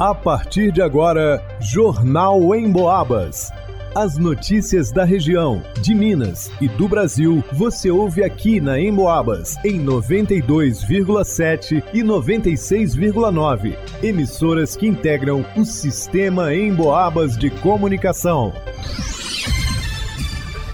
A partir de agora, Jornal em Boabas. As notícias da região, de Minas e do Brasil, você ouve aqui na Emboabas, em 92,7 e 96,9. Emissoras que integram o sistema Emboabas de comunicação.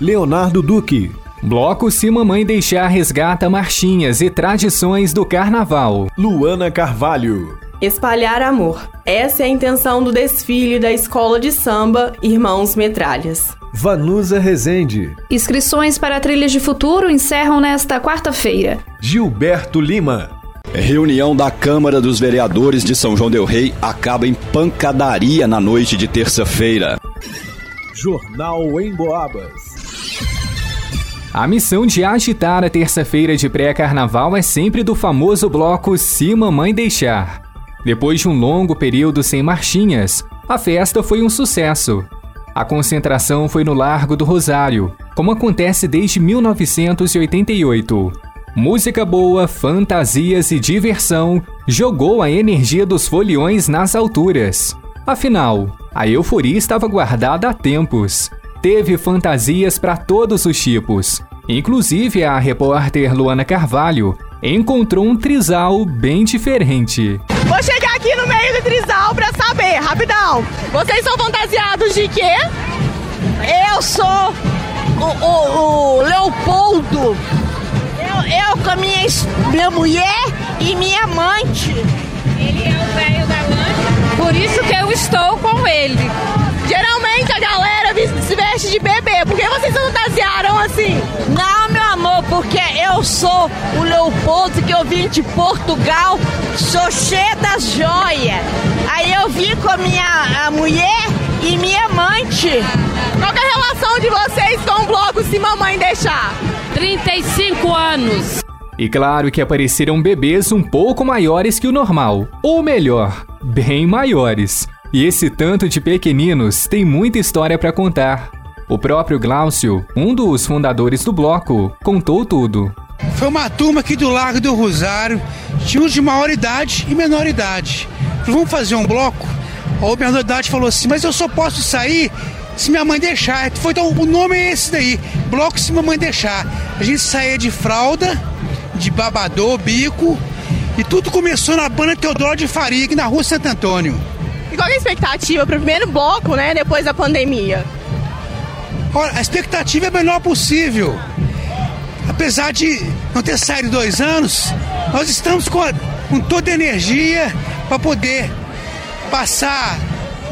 Leonardo Duque. Bloco Se Mamãe Deixar resgata marchinhas e tradições do carnaval. Luana Carvalho. Espalhar amor. Essa é a intenção do desfile da Escola de Samba Irmãos Metralhas. Vanusa Rezende. Inscrições para trilhas de futuro encerram nesta quarta-feira. Gilberto Lima. Reunião da Câmara dos Vereadores de São João Del Rei acaba em pancadaria na noite de terça-feira. Jornal em Boabas. A missão de agitar a terça-feira de pré-carnaval é sempre do famoso bloco Se Mamãe Deixar. Depois de um longo período sem marchinhas, a festa foi um sucesso. A concentração foi no Largo do Rosário, como acontece desde 1988. Música boa, fantasias e diversão jogou a energia dos foliões nas alturas. Afinal, a euforia estava guardada há tempos. Teve fantasias para todos os tipos. Inclusive, a repórter Luana Carvalho encontrou um trisal bem diferente. Vou chegar aqui no meio do trisal pra saber, rapidão. Vocês são fantasiados de quê? Eu sou o, o, o Leopoldo. Eu, eu com a minha, minha mulher e minha amante. Ele é o velho da lancha, por isso que eu estou com ele. Geralmente a galera se veste de bebê. Por que vocês fantasiaram assim? Não, porque eu sou o Leopoldo que eu vim de Portugal, sou cheia das joias. Aí eu vim com a minha a mulher e minha amante. Qual é a relação de vocês com o bloco Se Mamãe Deixar? 35 anos. E claro que apareceram bebês um pouco maiores que o normal, ou melhor, bem maiores. E esse tanto de pequeninos tem muita história para contar. O próprio Glaucio, um dos fundadores do bloco, contou tudo. Foi uma turma aqui do Largo do Rosário, tinha uns de maior idade e menor idade. Vamos fazer um bloco? A menor idade falou assim, mas eu só posso sair se minha mãe deixar. Foi, então, o nome é esse daí, bloco se minha mãe deixar. A gente saía de fralda, de babador, bico, e tudo começou na banda Teodoro de Faria, aqui na rua Santo Antônio. E qual é a expectativa para o primeiro bloco, né, depois da pandemia? Olha, a expectativa é a melhor possível. Apesar de não ter saído dois anos, nós estamos com, a, com toda a energia para poder passar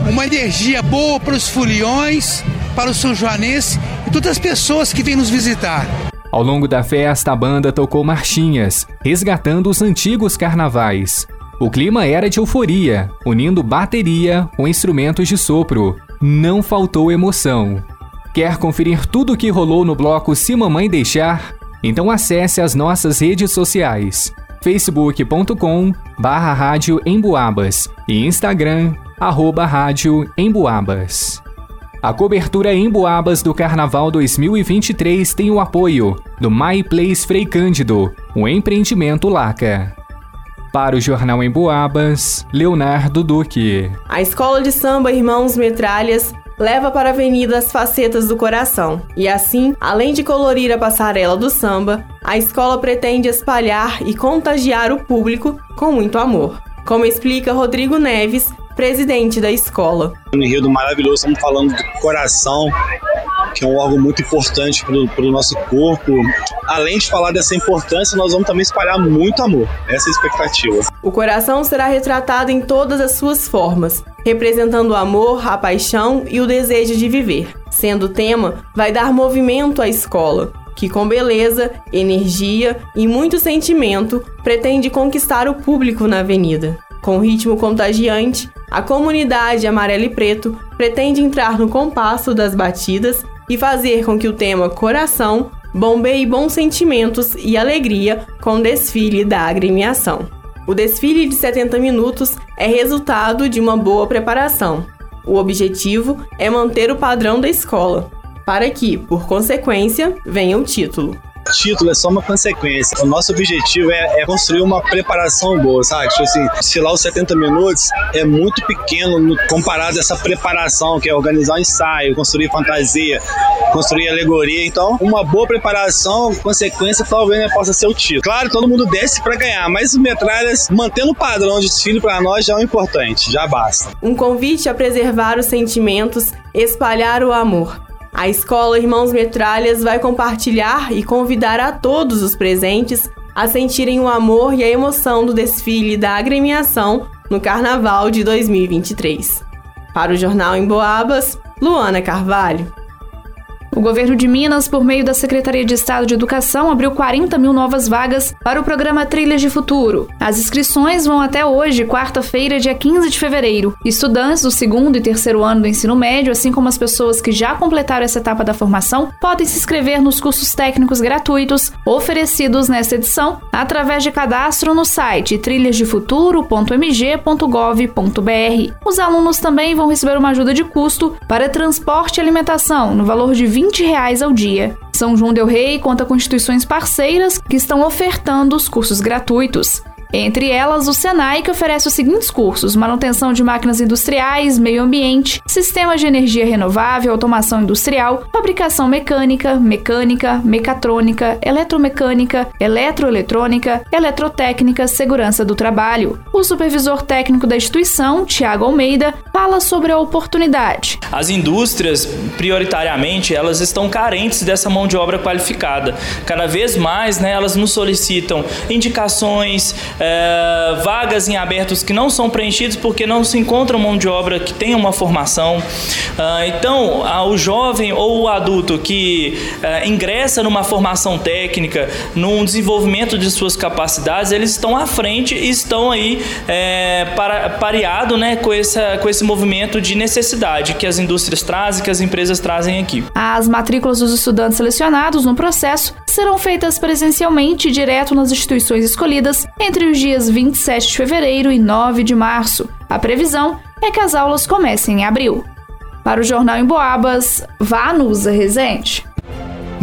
uma energia boa para os foliões, para os são joanenses e todas as pessoas que vêm nos visitar. Ao longo da festa, a banda tocou marchinhas, resgatando os antigos carnavais. O clima era de euforia, unindo bateria com instrumentos de sopro. Não faltou emoção. Quer conferir tudo o que rolou no bloco Se Mamãe Deixar? Então acesse as nossas redes sociais facebook.com barra rádio Emboabas e Instagram arroba rádio Emboabas. A cobertura em Boabas do Carnaval 2023 tem o apoio do My Place Frei Cândido, o empreendimento Laca. Para o Jornal em Boabas, Leonardo Duque. A Escola de Samba Irmãos Metralhas leva para a avenida as facetas do coração. E assim, além de colorir a passarela do samba, a escola pretende espalhar e contagiar o público com muito amor. Como explica Rodrigo Neves, presidente da escola. Um enredo maravilhoso, estamos falando do coração, que é um órgão muito importante para o nosso corpo. Além de falar dessa importância, nós vamos também espalhar muito amor. Essa é a expectativa. O coração será retratado em todas as suas formas, representando o amor, a paixão e o desejo de viver. Sendo o tema, vai dar movimento à escola, que com beleza, energia e muito sentimento pretende conquistar o público na avenida. Com ritmo contagiante, a comunidade amarelo e preto pretende entrar no compasso das batidas e fazer com que o tema Coração bombeie bons sentimentos e alegria com o desfile da agremiação. O desfile de 70 minutos é resultado de uma boa preparação. O objetivo é manter o padrão da escola, para que, por consequência, venha o título. Título é só uma consequência. O nosso objetivo é, é construir uma preparação boa, sabe? Tipo assim, desfilar os 70 minutos é muito pequeno no, comparado a essa preparação, que é organizar um ensaio, construir fantasia, construir alegoria. Então, uma boa preparação, consequência, talvez né, possa ser o título. Claro, todo mundo desce para ganhar, mas o Metralhas, mantendo o padrão de desfile para nós já é o importante, já basta. Um convite a preservar os sentimentos, espalhar o amor. A escola Irmãos Metralhas vai compartilhar e convidar a todos os presentes a sentirem o amor e a emoção do desfile da agremiação no Carnaval de 2023. Para o Jornal em Boabas, Luana Carvalho. O governo de Minas, por meio da Secretaria de Estado de Educação, abriu 40 mil novas vagas para o programa Trilhas de Futuro. As inscrições vão até hoje, quarta-feira, dia 15 de fevereiro. Estudantes do segundo e terceiro ano do ensino médio, assim como as pessoas que já completaram essa etapa da formação, podem se inscrever nos cursos técnicos gratuitos oferecidos nesta edição através de cadastro no site trilhasdefuturo.mg.gov.br. Os alunos também vão receber uma ajuda de custo para transporte e alimentação no valor de 20 20 reais ao dia. São João del Rei conta com instituições parceiras que estão ofertando os cursos gratuitos. Entre elas, o Senai, que oferece os seguintes cursos: manutenção de máquinas industriais, meio ambiente, sistemas de energia renovável, automação industrial, fabricação mecânica, mecânica, mecatrônica, eletromecânica, eletroeletrônica, eletrotécnica, segurança do trabalho. O supervisor técnico da instituição, Tiago Almeida, fala sobre a oportunidade. As indústrias, prioritariamente, elas estão carentes dessa mão de obra qualificada. Cada vez mais, né, elas nos solicitam indicações, é, vagas em abertos que não são preenchidas porque não se encontra mão de obra que tenha uma formação. Ah, então, o jovem ou o adulto que é, ingressa numa formação técnica, num desenvolvimento de suas capacidades, eles estão à frente e estão aí é, para, pareado né, com, essa, com esse movimento de necessidade que as indústrias trazem, que as empresas trazem aqui. As matrículas dos estudantes selecionados no processo serão feitas presencialmente direto nas instituições escolhidas entre os dias 27 de fevereiro e 9 de março. A previsão é que as aulas comecem em abril. Para o Jornal em Boabas, vá Nusa Rezende.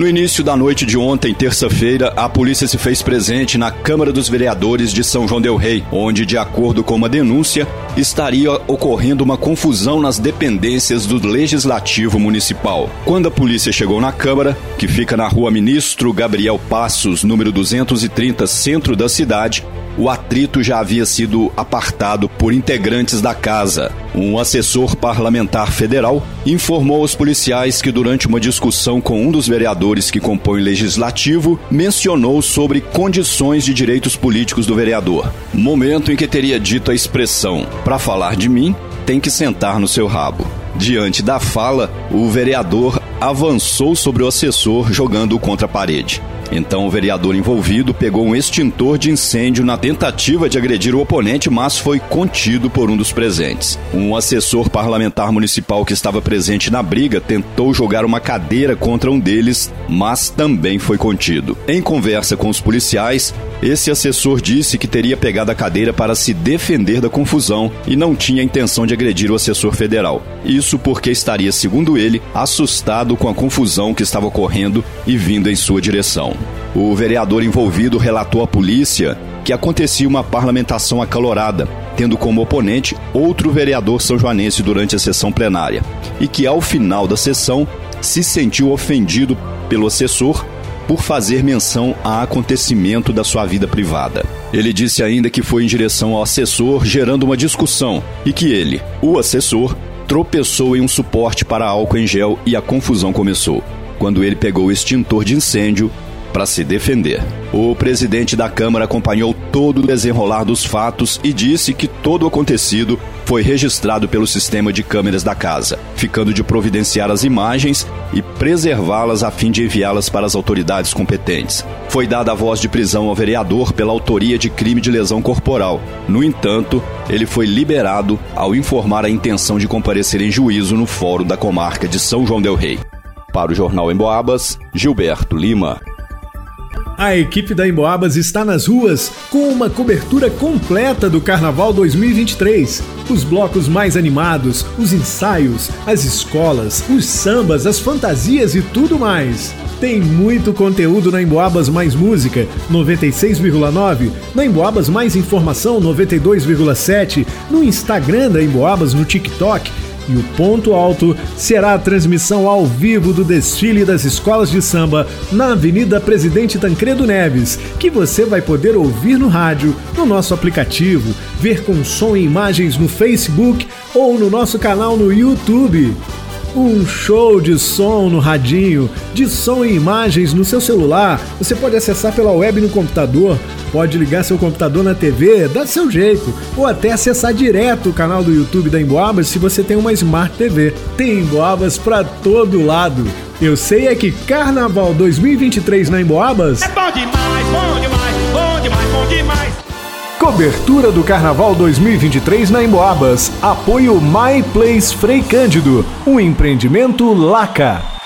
No início da noite de ontem, terça-feira, a polícia se fez presente na Câmara dos Vereadores de São João Del Rei, onde, de acordo com uma denúncia, estaria ocorrendo uma confusão nas dependências do Legislativo Municipal. Quando a polícia chegou na Câmara, que fica na rua Ministro Gabriel Passos, número 230, centro da cidade, o atrito já havia sido apartado por integrantes da casa. Um assessor parlamentar federal informou aos policiais que, durante uma discussão com um dos vereadores que compõe o legislativo, mencionou sobre condições de direitos políticos do vereador. Momento em que teria dito a expressão: para falar de mim, tem que sentar no seu rabo. Diante da fala, o vereador avançou sobre o assessor, jogando-o contra a parede. Então o vereador envolvido pegou um extintor de incêndio na tentativa de agredir o oponente, mas foi contido por um dos presentes. Um assessor parlamentar municipal que estava presente na briga tentou jogar uma cadeira contra um deles, mas também foi contido. Em conversa com os policiais, esse assessor disse que teria pegado a cadeira para se defender da confusão e não tinha intenção de agredir o assessor federal. Isso porque estaria, segundo ele, assustado com a confusão que estava ocorrendo e vindo em sua direção. O vereador envolvido relatou à polícia que acontecia uma parlamentação acalorada, tendo como oponente outro vereador são joanense durante a sessão plenária, e que ao final da sessão se sentiu ofendido pelo assessor por fazer menção a acontecimento da sua vida privada. Ele disse ainda que foi em direção ao assessor, gerando uma discussão, e que ele, o assessor, tropeçou em um suporte para álcool em gel e a confusão começou. Quando ele pegou o extintor de incêndio, para se defender. O presidente da Câmara acompanhou todo o desenrolar dos fatos e disse que todo o acontecido foi registrado pelo sistema de câmeras da casa, ficando de providenciar as imagens e preservá-las a fim de enviá-las para as autoridades competentes. Foi dada a voz de prisão ao vereador pela autoria de crime de lesão corporal. No entanto, ele foi liberado ao informar a intenção de comparecer em juízo no Fórum da Comarca de São João Del Rei. Para o Jornal em Boabas, Gilberto Lima. A equipe da Emboabas está nas ruas com uma cobertura completa do Carnaval 2023. Os blocos mais animados, os ensaios, as escolas, os sambas, as fantasias e tudo mais. Tem muito conteúdo na Emboabas Mais Música 96,9, na Emboabas Mais Informação 92,7, no Instagram da Emboabas, no TikTok e o ponto alto será a transmissão ao vivo do desfile das escolas de samba na Avenida Presidente Tancredo Neves, que você vai poder ouvir no rádio, no nosso aplicativo, ver com som e imagens no Facebook ou no nosso canal no YouTube. Um show de som no radinho, de som e imagens no seu celular. Você pode acessar pela web no computador, pode ligar seu computador na TV, dá seu jeito, ou até acessar direto o canal do YouTube da Emboabas se você tem uma Smart TV. Tem Emboabas para todo lado. Eu sei é que Carnaval 2023 na Emboabas é bom demais, bom. Cobertura do Carnaval 2023 na Emboabas. Apoio My Place Frei Cândido, um empreendimento Laca.